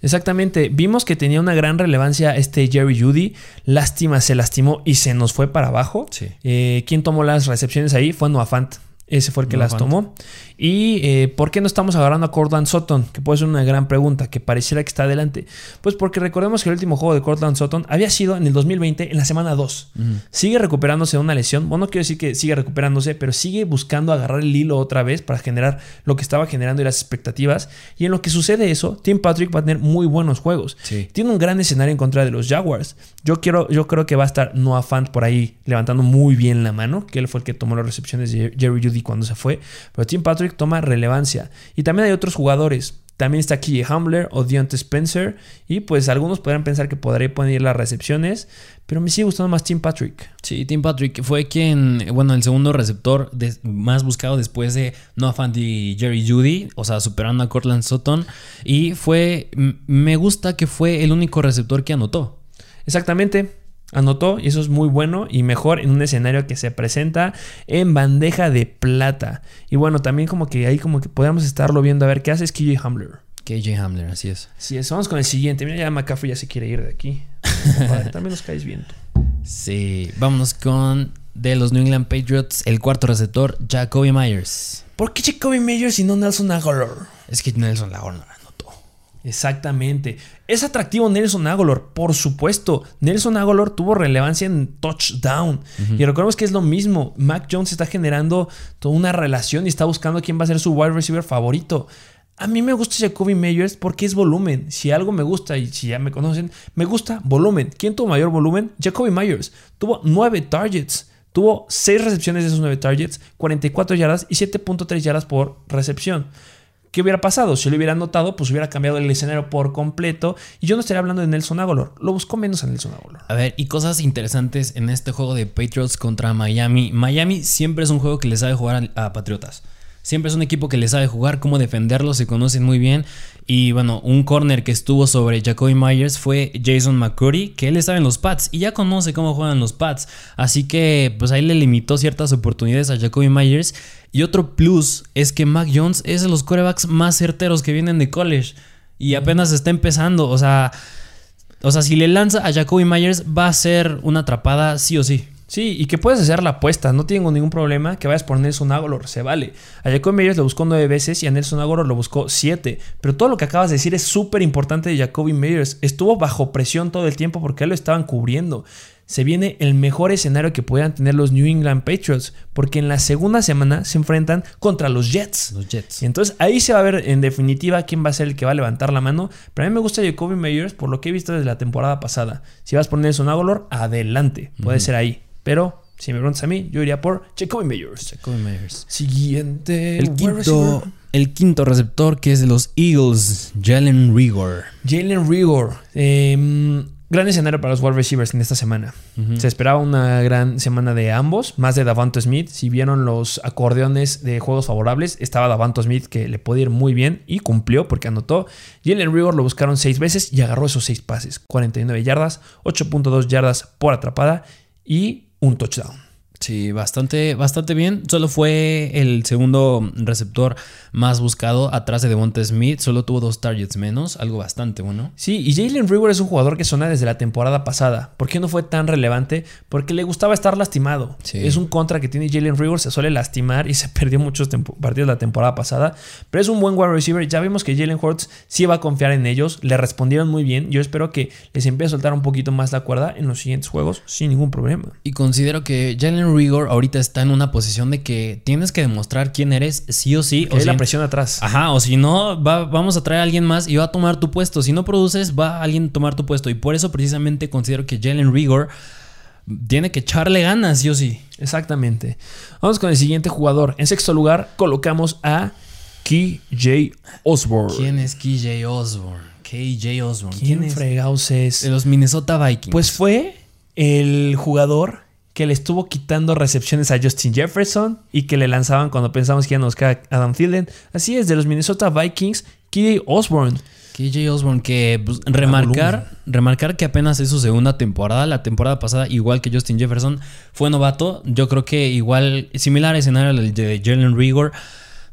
Exactamente, vimos que tenía una gran relevancia este Jerry Judy. Lástima, se lastimó y se nos fue para abajo. Sí. Eh, ¿Quién tomó las recepciones ahí? Fue Noah Fant. Ese fue el que las tomó. ¿Y eh, por qué no estamos agarrando a Cortland Sutton? Que puede ser una gran pregunta, que pareciera que está adelante. Pues porque recordemos que el último juego de Cortland Sutton había sido en el 2020, en la semana 2. Sigue recuperándose de una lesión. Bueno, no quiero decir que sigue recuperándose, pero sigue buscando agarrar el hilo otra vez para generar lo que estaba generando y las expectativas. Y en lo que sucede eso, Tim Patrick va a tener muy buenos juegos. Sí. Tiene un gran escenario en contra de los Jaguars. Yo, quiero, yo creo que va a estar Noah Fant por ahí levantando muy bien la mano, que él fue el que tomó las recepciones de Jerry Judy cuando se fue. Pero Tim Patrick toma relevancia. Y también hay otros jugadores. También está KJ Hamler o Deontay Spencer. Y pues algunos podrán pensar que podría poner las recepciones. Pero me sigue gustando más Tim Patrick. Sí, Tim Patrick fue quien, bueno, el segundo receptor de- más buscado después de Noah Fant y Jerry Judy, o sea, superando a Cortland Sutton. Y fue, me gusta que fue el único receptor que anotó. Exactamente. Anotó y eso es muy bueno y mejor en un escenario que se presenta en bandeja de plata. Y bueno, también como que ahí como que podríamos estarlo viendo a ver qué hace es KJ Hamler. KJ Hamler, así es. Es, vamos con el siguiente. Mira, ya McCaffrey ya se quiere ir de aquí. Compadre, También nos caes bien. Sí, vámonos con de los New England Patriots, el cuarto receptor, Jacoby Myers. ¿Por qué Jacoby Meyers y no Nelson Aguilar? Es que Nelson anotó. Exactamente. Es atractivo Nelson Aguilar, por supuesto. Nelson Aguilar tuvo relevancia en touchdown. Y recordemos que es lo mismo. Mac Jones está generando toda una relación y está buscando quién va a ser su wide receiver favorito. A mí me gusta Jacoby Meyers porque es volumen. Si algo me gusta y si ya me conocen, me gusta volumen. ¿Quién tuvo mayor volumen? Jacoby Myers. Tuvo 9 targets. Tuvo 6 recepciones de esos 9 targets, 44 yardas y 7.3 yardas por recepción. ¿Qué hubiera pasado? Si lo hubiera anotado, pues hubiera cambiado el escenario por completo. Y yo no estaría hablando de Nelson Aguilar. Lo buscó menos a Nelson Aguilar. A ver, y cosas interesantes en este juego de Patriots contra Miami. Miami siempre es un juego que le sabe jugar a, a Patriotas. Siempre es un equipo que le sabe jugar, cómo defenderlo, se conocen muy bien. Y bueno, un corner que estuvo sobre Jacoby Myers fue Jason McCurry, que él estaba en los Pats y ya conoce cómo juegan los Pats. Así que pues ahí le limitó ciertas oportunidades a Jacoby Myers. Y otro plus es que Mac Jones es de los corebacks más certeros que vienen de college. Y apenas está empezando. O sea, o sea, si le lanza a Jacoby Myers, va a ser una atrapada sí o sí. Sí, y que puedes hacer la apuesta. No tengo ningún problema que vayas por Nelson Aguilar. Se vale. A Jacoby Meyers lo buscó nueve veces y a Nelson Aguilar lo buscó siete. Pero todo lo que acabas de decir es súper importante de Jacoby Meyers. Estuvo bajo presión todo el tiempo porque él lo estaban cubriendo. Se viene el mejor escenario que puedan tener los New England Patriots. Porque en la segunda semana se enfrentan contra los Jets. Los Jets. Y entonces ahí se va a ver en definitiva quién va a ser el que va a levantar la mano. Pero a mí me gusta Jacoby Meyers por lo que he visto desde la temporada pasada. Si vas por Nelson Aguilar, adelante. Puede ser ahí. Pero si me preguntas a mí, yo iría por Jacoby Meyers. Jacoby Myers. Siguiente. El quinto, el quinto receptor que es de los Eagles, Jalen Rigor. Jalen Rigor. Eh, gran escenario para los wide receivers en esta semana. Se esperaba una gran semana de ambos, más de Davanto Smith. Si vieron los acordeones de juegos favorables, estaba Davanto Smith que le puede ir muy bien y cumplió porque anotó. Jalen Rigor lo buscaron seis veces y agarró esos seis pases: 49 yardas, 8.2 yardas por atrapada y un touchdown. Sí, bastante, bastante bien. Solo fue el segundo receptor más buscado atrás de Devonta Smith. Solo tuvo dos targets menos, algo bastante bueno. Sí, y Jalen Rigor es un jugador que suena desde la temporada pasada. ¿Por qué no fue tan relevante? Porque le gustaba estar lastimado. Sí. Es un contra que tiene Jalen Rigor, se suele lastimar y se perdió muchos partidos la temporada pasada. Pero es un buen wide receiver. Ya vimos que Jalen Hurts sí va a confiar en ellos. Le respondieron muy bien. Yo espero que les empiece a soltar un poquito más la cuerda en los siguientes juegos sin ningún problema. Y considero que Jalen Rigor ahorita está en una posición de que tienes que demostrar quién eres sí o sí. Que O hay la si- presión atrás. Ajá, o si no, va- vamos a traer a alguien más y va a tomar tu puesto. Si no produces, va alguien a tomar tu puesto. Y por eso precisamente considero que Jalen Rigor tiene que echarle ganas, sí o sí. Exactamente. Vamos con el siguiente jugador. En sexto lugar colocamos a KJ Osborne. ¿Quién es KJ Osborne? KJ Osborne. ¿Quién es? fregados es? De los Minnesota Vikings. Pues fue el jugador que le estuvo quitando recepciones a Justin Jefferson y que le lanzaban cuando pensamos que iban a buscar a Adam Thielen. Así es, de los Minnesota Vikings, KJ Osborne. KJ Osborne, que pues, remarcar, remarcar que apenas es su segunda temporada. La temporada pasada, igual que Justin Jefferson, fue novato. Yo creo que igual, similar escenario al de Jalen Rigor.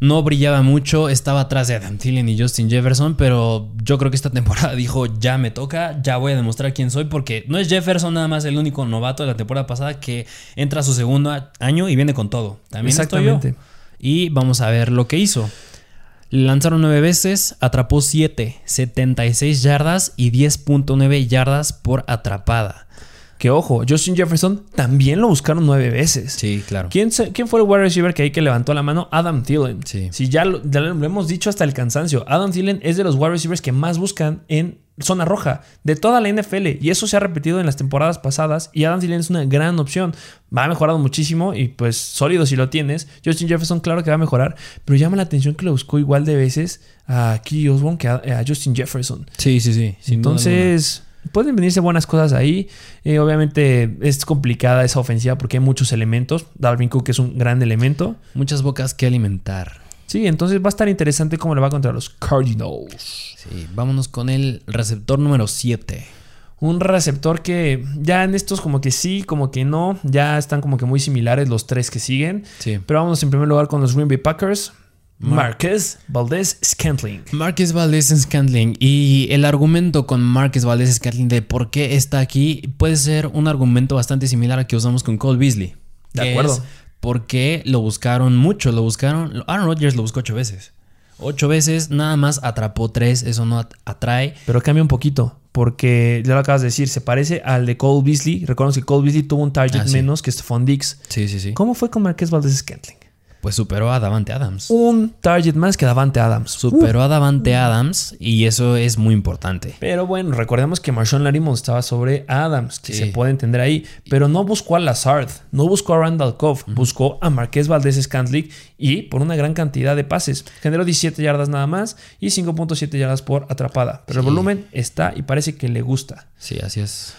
No brillaba mucho, estaba atrás de Adam Thielen y Justin Jefferson, pero yo creo que esta temporada dijo, ya me toca, ya voy a demostrar quién soy, porque no es Jefferson nada más el único novato de la temporada pasada que entra a su segundo año y viene con todo. También estoy yo. Exactamente. y vamos a ver lo que hizo. Lanzaron nueve veces, atrapó 7, 76 yardas y 10.9 yardas por atrapada. Que ojo, Justin Jefferson también lo buscaron nueve veces. Sí, claro. ¿Quién, se- quién fue el wide receiver que ahí que levantó la mano? Adam Thielen. Sí. Si ya lo, ya lo hemos dicho hasta el cansancio. Adam Thielen es de los wide receivers que más buscan en zona roja de toda la NFL. Y eso se ha repetido en las temporadas pasadas. Y Adam Thielen es una gran opción. Va mejorado muchísimo y pues sólido si lo tienes. Justin Jefferson, claro que va a mejorar. Pero llama la atención que lo buscó igual de veces a Key Osborne que a, a Justin Jefferson. Sí, sí, sí. Entonces, pueden venirse buenas cosas ahí. Eh, obviamente es complicada esa ofensiva porque hay muchos elementos. Dalvin Cook es un gran elemento. muchas bocas que alimentar. Sí, entonces va a estar interesante cómo le va contra los Cardinals. Sí, vámonos con el receptor número 7. Un receptor que ya en estos como que sí, como que no. Ya están como que muy similares los tres que siguen. Sí. Pero vámonos en primer lugar con los Green Bay Packers. Mar- Marquez Valdez Scantling. Marquez Valdez Scantling. Y el argumento con Marquez Valdez Scantling de por qué está aquí puede ser un argumento bastante similar al que usamos con Cole Beasley. De acuerdo. Porque lo buscaron mucho, lo buscaron. Aaron Rodgers lo buscó ocho veces. Ocho veces, nada más atrapó tres, eso no at- atrae. Pero cambia un poquito, porque ya lo acabas de decir, se parece al de Cole Beasley. Recuerden que Cole Beasley tuvo un target Ah, sí. menos que Stephon Diggs. Sí, sí, sí. ¿Cómo fue con Marquez Valdez Scantling? Pues superó a Davante Adams. Un target más que Davante Adams. Superó a Davante Adams y eso es muy importante. Pero bueno, recordemos que Marshawn Larimore estaba sobre Adams, que Sí. se puede entender ahí. Pero no buscó a Lazard, no buscó a Randall Cobb, buscó a Marqués Valdés Scantling y por una gran cantidad de pases. Generó 17 yardas nada más y 5.7 yardas por atrapada. Pero el volumen está y parece que le gusta. Sí, así es.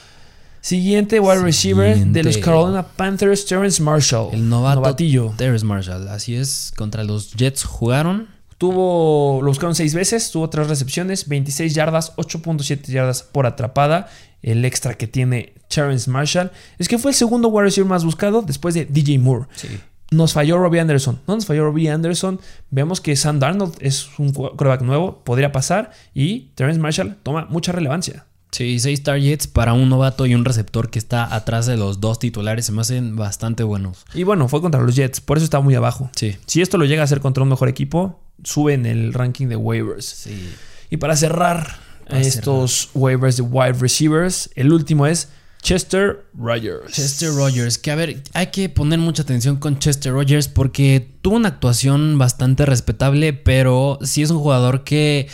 Siguiente wide receiver de los. Carolina Panthers, Terrence Marshall. El novato Novatillo. Terrence Marshall. Así es. Contra los Jets jugaron. Tuvo, lo buscaron seis veces, tuvo tres recepciones, 26 yardas, 8.7 yardas por atrapada. El extra que tiene Terrence Marshall es que fue el segundo wide receiver más buscado después de DJ Moore. Sí. Nos falló Robbie Anderson. No nos falló Robbie Anderson. Vemos que Sam Darnold es un quarterback nuevo, podría pasar. Y Terrence Marshall toma mucha relevancia. Sí, seis targets para un novato y un receptor que está atrás de los dos titulares se me hacen bastante buenos. Y bueno, fue contra los Jets, por eso está muy abajo. Sí. Si esto lo llega a hacer contra un mejor equipo, sube en el ranking de waivers. Sí. Y para cerrar Para estos waivers de wide receivers, el último es Chester Rogers. Chester Rogers, que a ver, hay que poner mucha atención con Chester Rogers porque tuvo una actuación bastante respetable, pero sí es un jugador que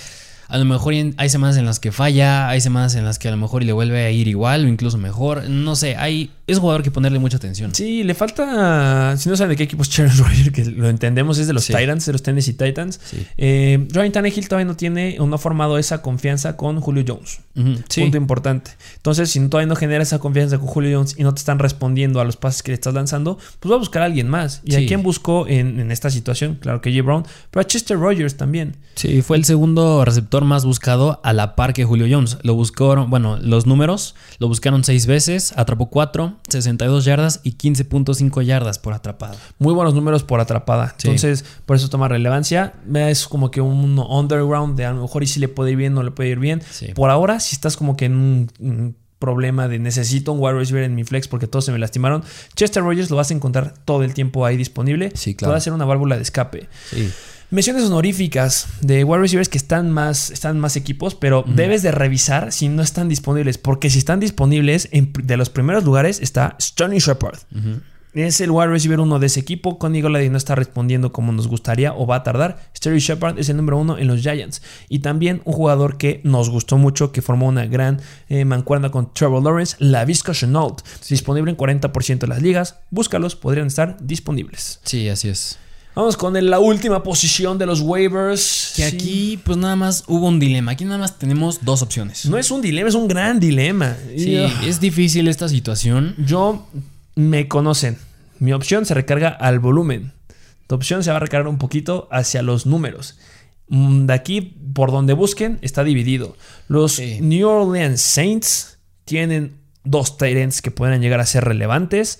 a lo mejor hay semanas en las que falla, hay semanas en las que a lo mejor le vuelve a ir igual o incluso mejor. No sé, hay, es un jugador que ponerle mucha atención. Sí, le falta. Si no saben de qué equipo es Chester Rogers, que lo entendemos, es de los Sí. Titans, de los Tennessee Titans. Sí. Eh, Ryan Tannehill todavía no tiene o no ha formado esa confianza con Julio Jones. Sí. Punto importante. Entonces, si todavía no genera esa confianza con Julio Jones y no te están respondiendo a los pases que le estás lanzando, pues va a buscar a alguien más. ¿Y a quién buscó en, en esta situación? Claro que J. Brown, pero a Chester Rogers también. Sí, fue el segundo receptor más buscado a la par que Julio Jones. Lo buscaron, bueno, los números lo buscaron seis veces, atrapó cuatro, 62 yardas y 15.5 yardas por atrapado. Muy buenos números por atrapada. Sí. Entonces, por eso toma relevancia. Es como que un underground de a lo mejor y si le puede ir bien, no le puede ir bien. Sí. Por ahora, si estás como que en un, un problema de necesito un wide receiver en mi flex porque todos se me lastimaron, Chester Rogers lo vas a encontrar todo el tiempo ahí disponible. Sí, claro. Puede ser una válvula de escape. Sí. Menciones honoríficas de wide receivers que están más, están más equipos, pero debes de revisar si no están disponibles, porque si están disponibles, en- de los primeros lugares está Stoney Shepard. Es el wide receiver uno de ese equipo. Connie Golladay no está respondiendo como nos gustaría o va a tardar. Sterry Shepard es el número uno en los Giants. Y también un jugador que nos gustó mucho, que formó una gran eh, mancuerna con Trevor Lawrence, la Visca Chenault. Disponible en 40% de las ligas. Búscalos, podrían estar disponibles. Sí, así es. Vamos con el- la última posición de los waivers. Que Sí. aquí, pues nada más hubo un dilema. Aquí nada más tenemos dos opciones. No es un dilema, es un gran dilema. Sí, es difícil esta situación. Yo me conocen. Mi opción se recarga al volumen. Tu opción se va a recargar un poquito hacia los números. Mm, De aquí, por donde busquen, está dividido. Los Sí. New Orleans Saints tienen dos tight ends que pueden llegar a ser relevantes.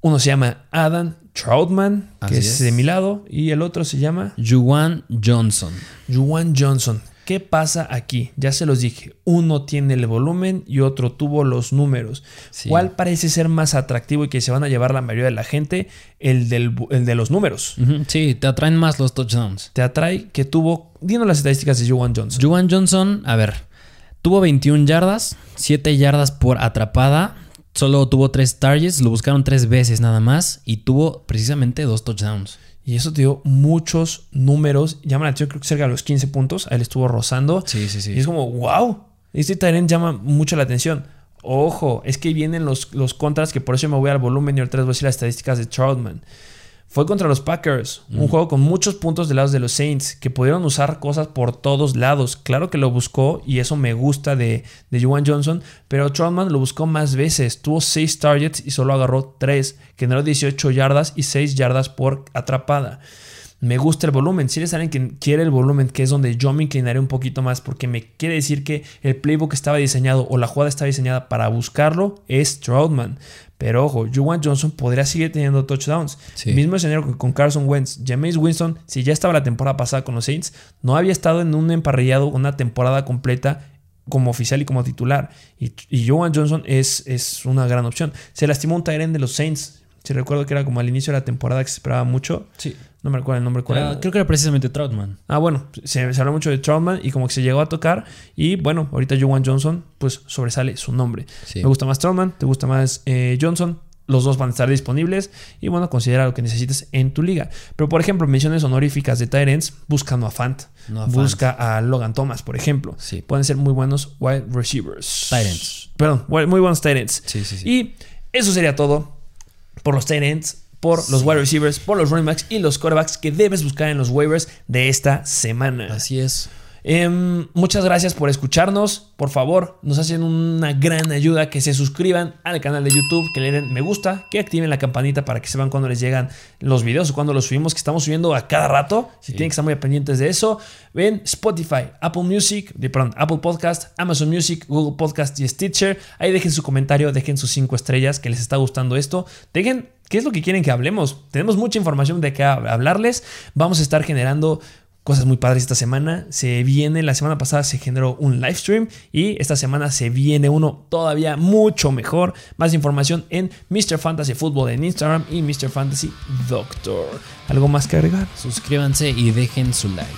Uno se llama Adam Troutman, que es, es. de mi lado, y el otro se llama Juwan Johnson. Juwan Johnson. ¿Qué pasa aquí? Ya se los dije. Uno tiene el volumen y otro tuvo los números. ¿Cuál parece ser más atractivo y que se van a llevar la mayoría de la gente? El, del, de los números. Sí, te atraen más los touchdowns. Te atrae que tuvo. Dinos las estadísticas de Juwan Johnson. Juwan Johnson, a ver. Tuvo 21 yardas, 7 yardas por atrapada. Solo tuvo 3 targets, lo buscaron 3 veces nada más y tuvo precisamente 2 touchdowns. Y eso te dio muchos números. Llama la atención, creo que cerca de los 15 puntos. Ahí estuvo rozando. Sí, sí, sí. Y es como, wow. Este Tyrant llama mucho la atención. Ojo, es que vienen los, los contras, que por eso me voy al volumen y ahorita les voy a decir las estadísticas de Troutman. Fue contra los Packers, un juego con muchos puntos de lados de los Saints, que pudieron usar cosas por todos lados. Claro que lo buscó y eso me gusta de, de Juwan Johnson, pero Troutman lo buscó más veces. Tuvo 6 targets y solo agarró 3, generó 18 yardas y 6 yardas por atrapada. Me gusta el volumen. Si eres alguien que quiere el volumen, que es donde yo me inclinaré un poquito más, porque me quiere decir que el playbook estaba diseñado o la jugada estaba diseñada para buscarlo, es Troutman. Pero ojo, Juwan Johnson podría seguir teniendo touchdowns. Mismo escenario con, Carson Wentz. James Winston, si ya estaba la temporada pasada con los Saints, no había estado en un emparrillado una temporada completa como oficial y como titular. Y, y Johnson es, es, una gran opción. Se lastimó un Tyrant de los Saints. Si recuerdo que era como al inicio de la temporada que se esperaba mucho. Sí. No me recuerdo el nombre cuál Creo que era precisamente Troutman. Ah, bueno, se, se, habló mucho de Troutman y como que se llegó a tocar. Y bueno, ahorita Joan Johnson, pues sobresale su nombre. Me gusta más Troutman, te gusta más eh, Johnson. Los dos van a estar disponibles y bueno, considera lo que necesites en tu liga. Pero por ejemplo, menciones honoríficas de Tyrants, busca a Fant, busca a Logan Thomas, por ejemplo. Sí. Pueden ser muy buenos wide receivers. Tyrants. Perdón, muy buenos Tyrants. Sí, sí, sí. Y eso sería todo por los Tyrants por los wide receivers, por los running backs y los quarterbacks que debes buscar en los waivers de esta semana. Así es. Em, muchas gracias por escucharnos. Por favor, nos hacen una gran ayuda que se suscriban al canal de YouTube, que le den me gusta, que activen la campanita para que sepan cuando les llegan los videos o cuando los subimos, que estamos subiendo a cada rato. Si tienen que estar muy pendientes de eso. Ven Spotify, Apple Music, perdón, Apple Podcast, Amazon Music, Google Podcast y Stitcher. Ahí dejen su comentario, dejen sus cinco estrellas que les está gustando esto. Dejen qué es lo que quieren que hablemos. Tenemos mucha información de qué hablarles. Vamos a estar generando cosas muy padres esta semana. Se viene, la semana pasada se generó un live stream y esta semana se viene uno todavía mucho mejor. Más información en Mr. Fantasy Football en Instagram y Mr. Fantasy Doctor. ¿Algo más que agregar? Suscríbanse y dejen su like.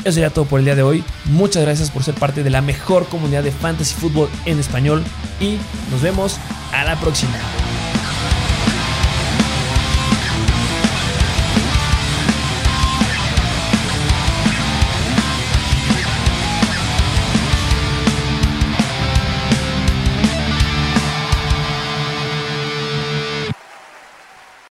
Eso sería todo por el día de hoy. Muchas gracias por ser parte de la mejor comunidad de fantasy Football en español y nos vemos a la próxima.